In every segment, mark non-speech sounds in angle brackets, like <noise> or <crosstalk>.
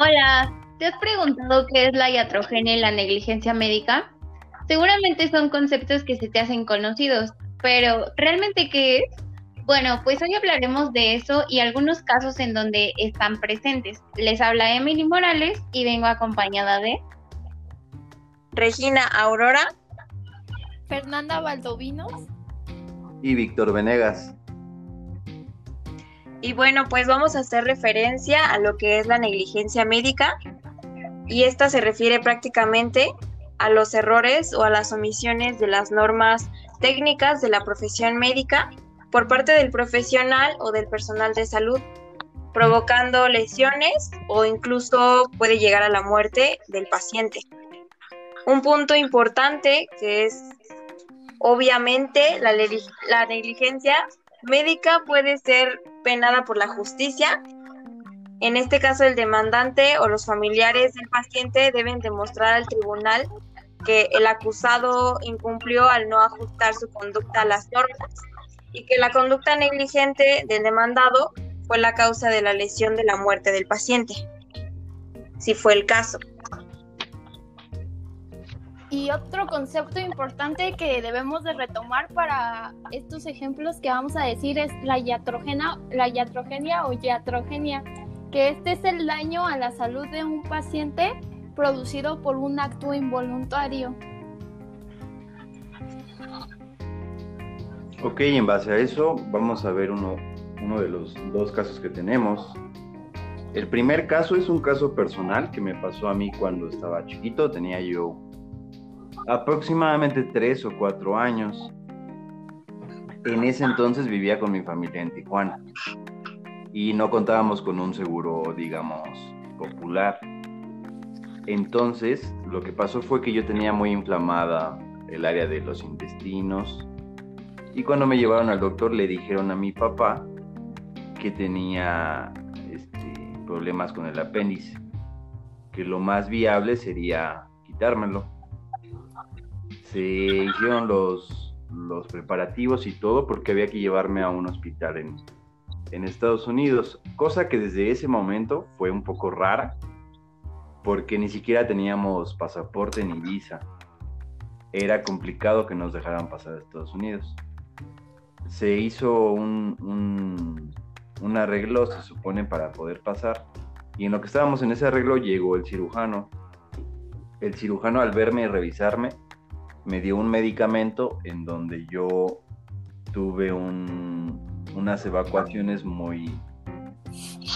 Hola, ¿te has preguntado qué es la iatrogenia y la negligencia médica? Seguramente son conceptos que se te hacen conocidos, pero ¿realmente qué es? Bueno, pues hoy hablaremos de eso y algunos casos en donde están presentes. Les habla Emily Morales y vengo acompañada de Regina Aurora, Fernanda Valdovinos y Víctor Venegas. Y bueno, pues vamos a hacer referencia a lo que es la negligencia médica y esta se refiere prácticamente a los errores o a las omisiones de las normas técnicas de la profesión médica por parte del profesional o del personal de salud, provocando lesiones o incluso puede llegar a la muerte del paciente. Un punto importante que es obviamente la, la negligencia médica puede ser penada por la justicia. En este caso, el demandante o los familiares del paciente deben demostrar al tribunal que el acusado incumplió al no ajustar su conducta a las normas y que la conducta negligente del demandado fue la causa de la lesión de la muerte del paciente, si fue el caso. Y otro concepto importante que debemos de retomar para estos ejemplos que vamos a decir es la iatrogenia, la iatrogenia o iatrogenia, que este es el daño a la salud de un paciente producido por un acto involuntario. Ok, en base a eso vamos a ver uno, uno de los dos casos que tenemos. El primer caso es un caso personal que me pasó a mí cuando estaba chiquito, tenía yo aproximadamente tres o cuatro años. En ese entonces vivía con mi familia en Tijuana y no contábamos con un seguro, digamos, popular. Entonces, lo que pasó fue que yo tenía muy inflamada el área de los intestinos y cuando me llevaron al doctor le dijeron a mi papá que tenía este, problemas con el apéndice, que lo más viable sería quitármelo se hicieron los, los preparativos y todo porque había que llevarme a un hospital en, en Estados Unidos, cosa que desde ese momento fue un poco rara porque ni siquiera teníamos pasaporte ni visa. Era complicado que nos dejaran pasar a Estados Unidos. Se hizo un, un, un arreglo, se supone, para poder pasar. Y en lo que estábamos en ese arreglo llegó el cirujano. El cirujano al verme y revisarme me dio un medicamento en donde yo tuve unas evacuaciones muy,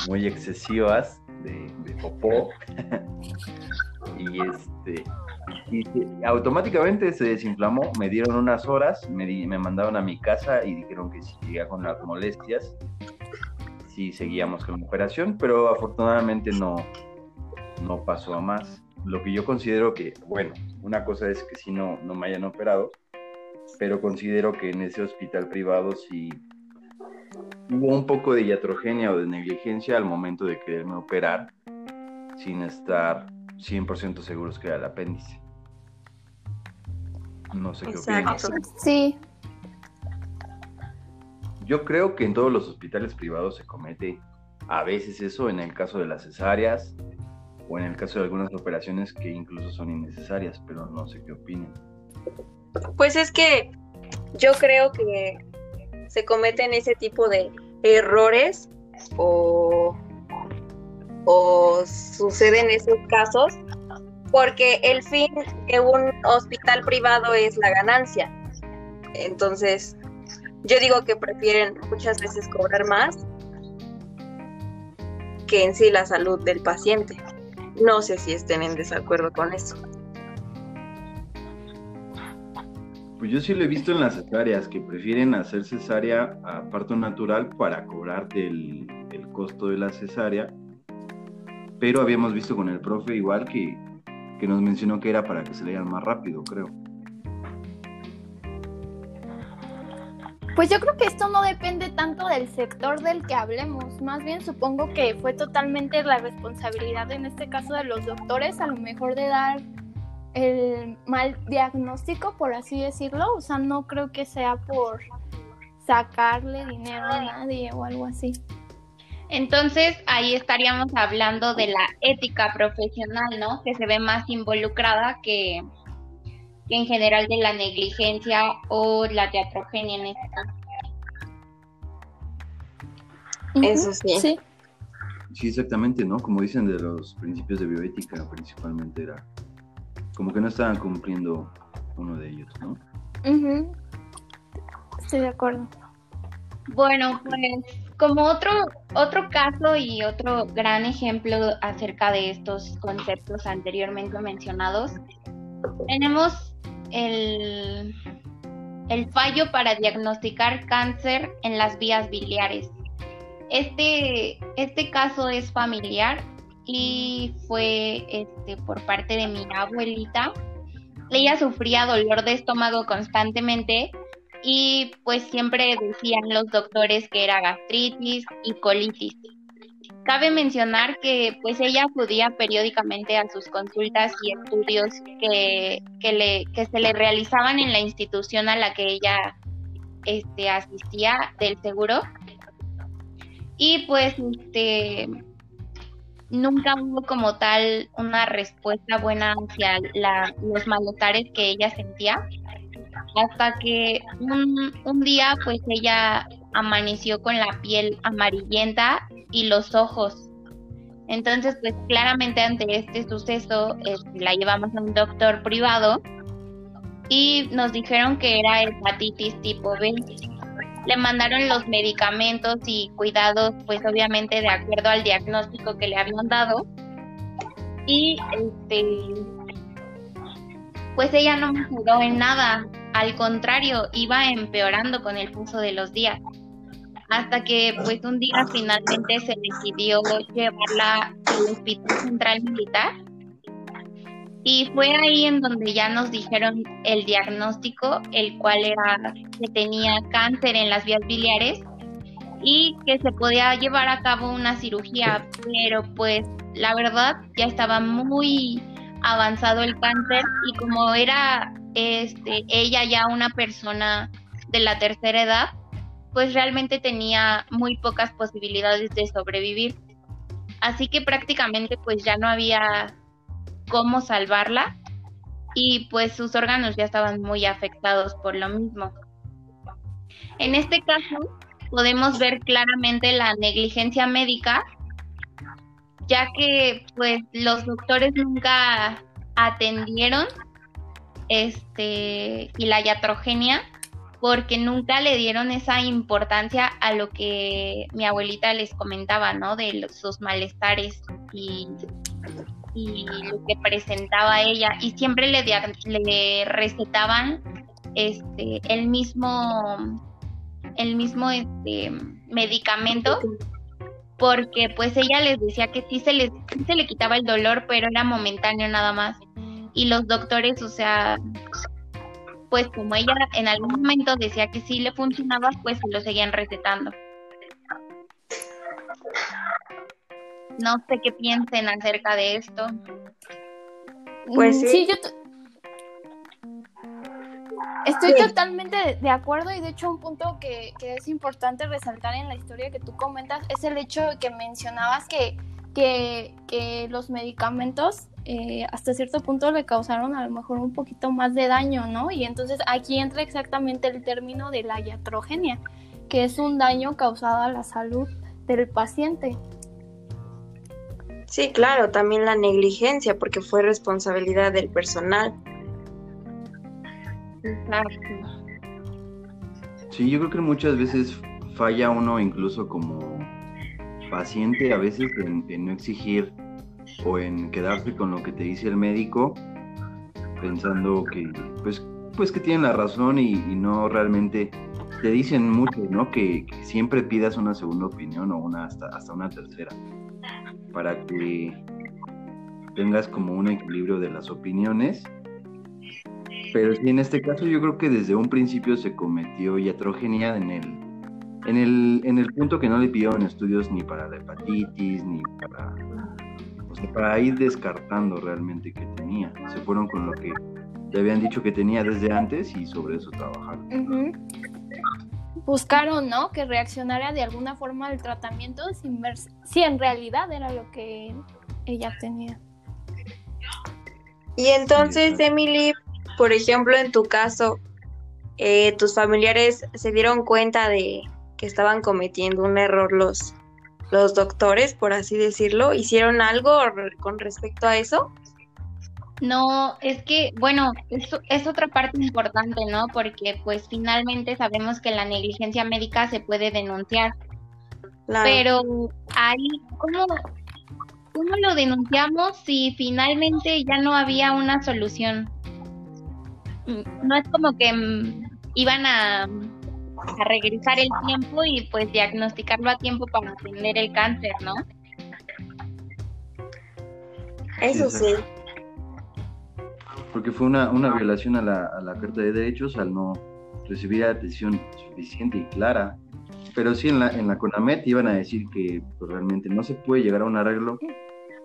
muy excesivas de, popó. <laughs> y este automáticamente se desinflamó, me dieron unas horas, me, me mandaron a mi casa y dijeron que si seguía con las molestias, si seguíamos con la operación, pero afortunadamente no, no pasó a más lo que yo considero que, bueno, una cosa es que si no, no me hayan operado, pero considero que en ese hospital privado sí hubo un poco de iatrogenia o de negligencia al momento de quererme operar sin estar 100% seguros que era el apéndice. No sé qué opinas. Sí. Yo creo que en todos los hospitales privados se comete a veces eso, en el caso de las cesáreas, o en el caso de algunas operaciones que incluso son innecesarias, pero no sé qué opinan. Pues es que yo creo que se cometen ese tipo de errores o, o suceden esos casos porque el fin de un hospital privado es la ganancia. Entonces, yo digo que prefieren muchas veces cobrar más que en sí la salud del paciente. No sé si estén en desacuerdo con eso. Pues yo sí lo he visto en las cesáreas, que prefieren hacer cesárea a parto natural para cobrarte el, costo de la cesárea. Pero habíamos visto con el profe igual que, que nos mencionó que era para que se lean más rápido, creo. Pues yo creo que esto no depende tanto del sector del que hablemos, más bien supongo que fue totalmente la responsabilidad en este caso de los doctores, a lo mejor de dar el mal diagnóstico, por así decirlo, o sea, no creo que sea por sacarle dinero a nadie o algo así. Entonces ahí estaríamos hablando de la ética profesional, ¿no? Que se ve más involucrada que, en general de la negligencia o la teatrogenia en este caso. Eso sí. sí. Sí, exactamente, ¿no? Como dicen de los principios de bioética, principalmente era como que no estaban cumpliendo uno de ellos, ¿no? Estoy de acuerdo. Bueno, pues como otro, otro caso y otro gran ejemplo acerca de estos conceptos anteriormente mencionados, tenemos el, fallo para diagnosticar cáncer en las vías biliares. Este, este caso es familiar y fue este, por parte de mi abuelita. Ella sufría dolor de estómago constantemente y pues siempre decían los doctores que era gastritis y colitis. Cabe mencionar que pues ella acudía periódicamente a sus consultas y estudios que, que, le, que se le realizaban en la institución a la que ella este, asistía del seguro. Y pues este nunca hubo como tal una respuesta buena hacia los malestares que ella sentía hasta que un, un día pues ella amaneció con la piel amarillenta y los ojos entonces, pues claramente ante este suceso este, la llevamos a un doctor privado y nos dijeron que era hepatitis tipo B le mandaron los medicamentos y cuidados, pues obviamente de acuerdo al diagnóstico que le habían dado. Y este, pues ella no mejoró en nada, al contrario, iba empeorando con el curso de los días. Hasta que pues un día finalmente se decidió llevarla al Hospital Central Militar. Y fue ahí en donde ya nos dijeron el diagnóstico, el cual era que tenía cáncer en las vías biliares y que se podía llevar a cabo una cirugía, pero pues la verdad ya estaba muy avanzado el cáncer y como era este ella ya una persona de la tercera edad, pues realmente tenía muy pocas posibilidades de sobrevivir. Así que prácticamente pues ya no había cómo salvarla y pues sus órganos ya estaban muy afectados por lo mismo. En este caso podemos ver claramente la negligencia médica, ya que pues los doctores nunca atendieron este y la iatrogenia porque nunca le dieron esa importancia a lo que mi abuelita les comentaba, ¿no? De sus malestares y y lo que presentaba ella. Y siempre le, le recetaban este el mismo el mismo este medicamento porque pues ella les decía que sí se les se le quitaba el dolor pero era momentáneo nada más. Y los doctores o sea pues como ella en algún momento decía que sí le funcionaba pues se lo seguían recetando. No sé qué piensen acerca de esto. Pues mm, sí, yo estoy totalmente de acuerdo y de hecho un punto que, es importante resaltar en la historia que tú comentas es el hecho que mencionabas que, que, los medicamentos eh, hasta cierto punto le causaron a lo mejor un poquito más de daño, ¿no? Y entonces aquí entra exactamente el término de la iatrogenia, que es un daño causado a la salud del paciente. Sí, claro, también la negligencia, porque fue responsabilidad del personal. Exacto. Sí, yo creo que muchas veces falla uno incluso como paciente a veces en, no exigir o en quedarse con lo que te dice el médico pensando que pues pues que tienen la razón y, no realmente te dicen mucho, ¿no? Que, siempre pidas una segunda opinión o una hasta, hasta una tercera para que tengas como un equilibrio de las opiniones. Pero sí, en este caso yo creo que desde un principio se cometió iatrogenia en el, en el, en el punto que no le pidieron estudios ni para la hepatitis, ni para, para ir descartando realmente que tenía. Se fueron con lo que le habían dicho que tenía desde antes y sobre eso trabajaron. buscaron, ¿no? Que reaccionara de alguna forma al tratamiento sin ver si en realidad era lo que ella tenía. Y entonces, Emily, por ejemplo, en tu caso, eh, tus familiares se dieron cuenta de que estaban cometiendo un error los, los doctores, por así decirlo. ¿Hicieron algo con respecto a eso? No, es que, bueno, eso es otra parte importante, ¿no? Porque pues finalmente sabemos que la negligencia médica se puede denunciar. Pero ahí, ¿cómo, ¿cómo lo denunciamos si finalmente ya no había una solución? No es como que mm, iban a, a regresar el tiempo y pues diagnosticarlo a tiempo para atender el cáncer, ¿no? Eso sí porque fue una, una violación a la, a la, Carta de Derechos al no recibir atención suficiente y clara. Pero sí, en la, en la CONAMET iban a decir que pues, realmente no se puede llegar a un arreglo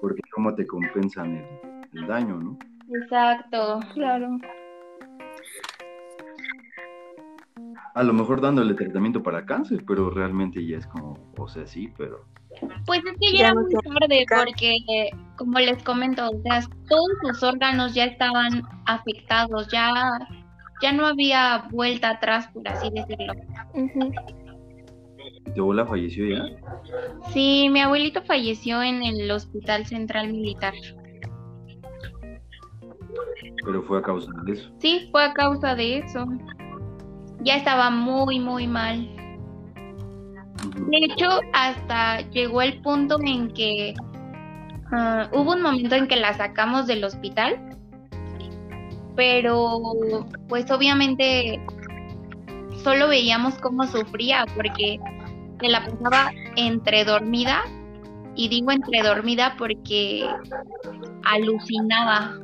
porque cómo te compensan el, el daño, ¿no? Exacto, claro. A lo mejor dándole tratamiento para cáncer, pero realmente ya es como, o sea, sí, pero pues es que ya era muy tarde porque, como les comento, o sea, todos sus órganos ya estaban afectados, ya, ya no había vuelta atrás, por así decirlo. ¿Tu abuela falleció ya? Sí, mi abuelito falleció en el Hospital Central Militar. ¿Pero fue a causa de eso? Sí, fue a causa de eso. Ya estaba muy, muy mal. De hecho, hasta llegó el punto en que ah, hubo un momento en que la sacamos del hospital, pero pues obviamente solo veíamos cómo sufría porque se la pasaba entre dormida y digo entre dormida porque alucinaba.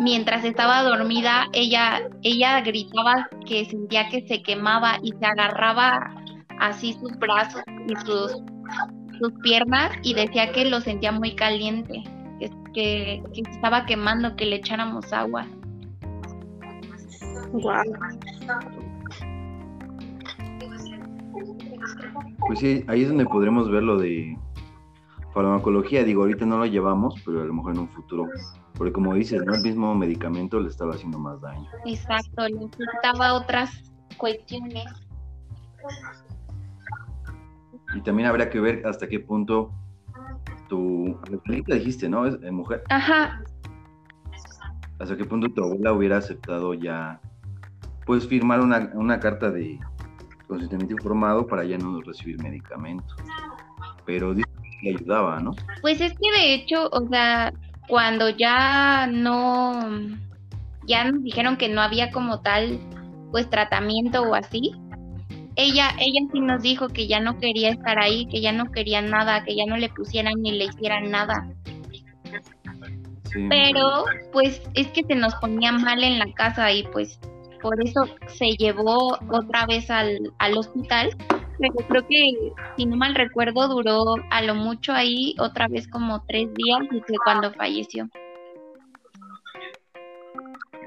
Mientras estaba dormida, ella ella gritaba que sentía que se quemaba y se agarraba así sus brazos y sus, sus piernas y decía que lo sentía muy caliente, que, que, estaba quemando, que le echáramos agua. Pues sí, ahí es donde podremos ver lo de farmacología. Digo, ahorita no lo llevamos, pero a lo mejor en un futuro. Porque como dices, ¿no? el mismo medicamento le estaba haciendo más daño. Exacto, necesitaba otras cuestiones. Y también habría que ver hasta qué punto tu abuelita dijiste, ¿no? Es mujer. Ajá. Hasta qué punto tu abuela hubiera aceptado ya, pues firmar una, una carta de consentimiento informado para ya no recibir medicamentos. Pero dice que le ayudaba, ¿no? Pues es que de hecho, o sea, cuando ya no, ya nos dijeron que no había como tal, pues tratamiento o así, ella, ella sí nos dijo que ya no quería estar ahí, que ya no quería nada, que ya no le pusieran ni le hicieran nada. Pero pues es que se nos ponía mal en la casa y pues por eso se llevó otra vez al, al hospital. Pero creo que, si no mal recuerdo, duró a lo mucho ahí otra vez como tres días y fue cuando falleció.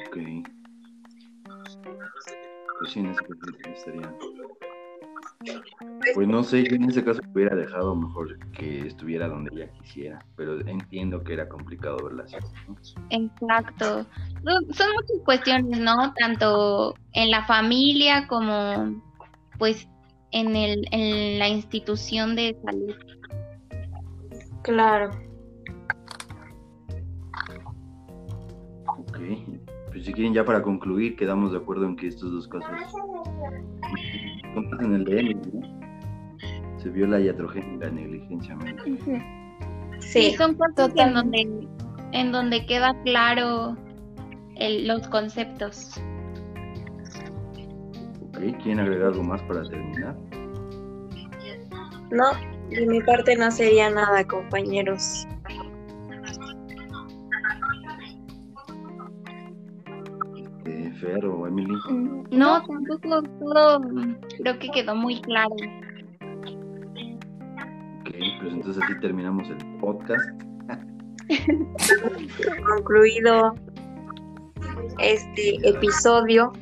Ok. Pues sí, en ese caso estaría pues no sé, yo en ese caso hubiera dejado mejor que estuviera donde ella quisiera, pero entiendo que era complicado verla así. Exacto. Son muchas cuestiones, ¿no? Tanto en la familia como pues en, el, en la institución de salud. Claro. Ok, pues si quieren ya para concluir, quedamos de acuerdo en que estos dos casos en el DM, Se vio la iatrogenia y la negligencia Sí, son cosas en donde, en donde queda claro el, los conceptos. Ok, ¿quieren agregar algo más para terminar? No, de mi parte no sería nada, compañeros. o Emily? Mm, no, tampoco todo creo que quedó muy claro. Ok, pues entonces así terminamos el podcast. <laughs> Concluido este episodio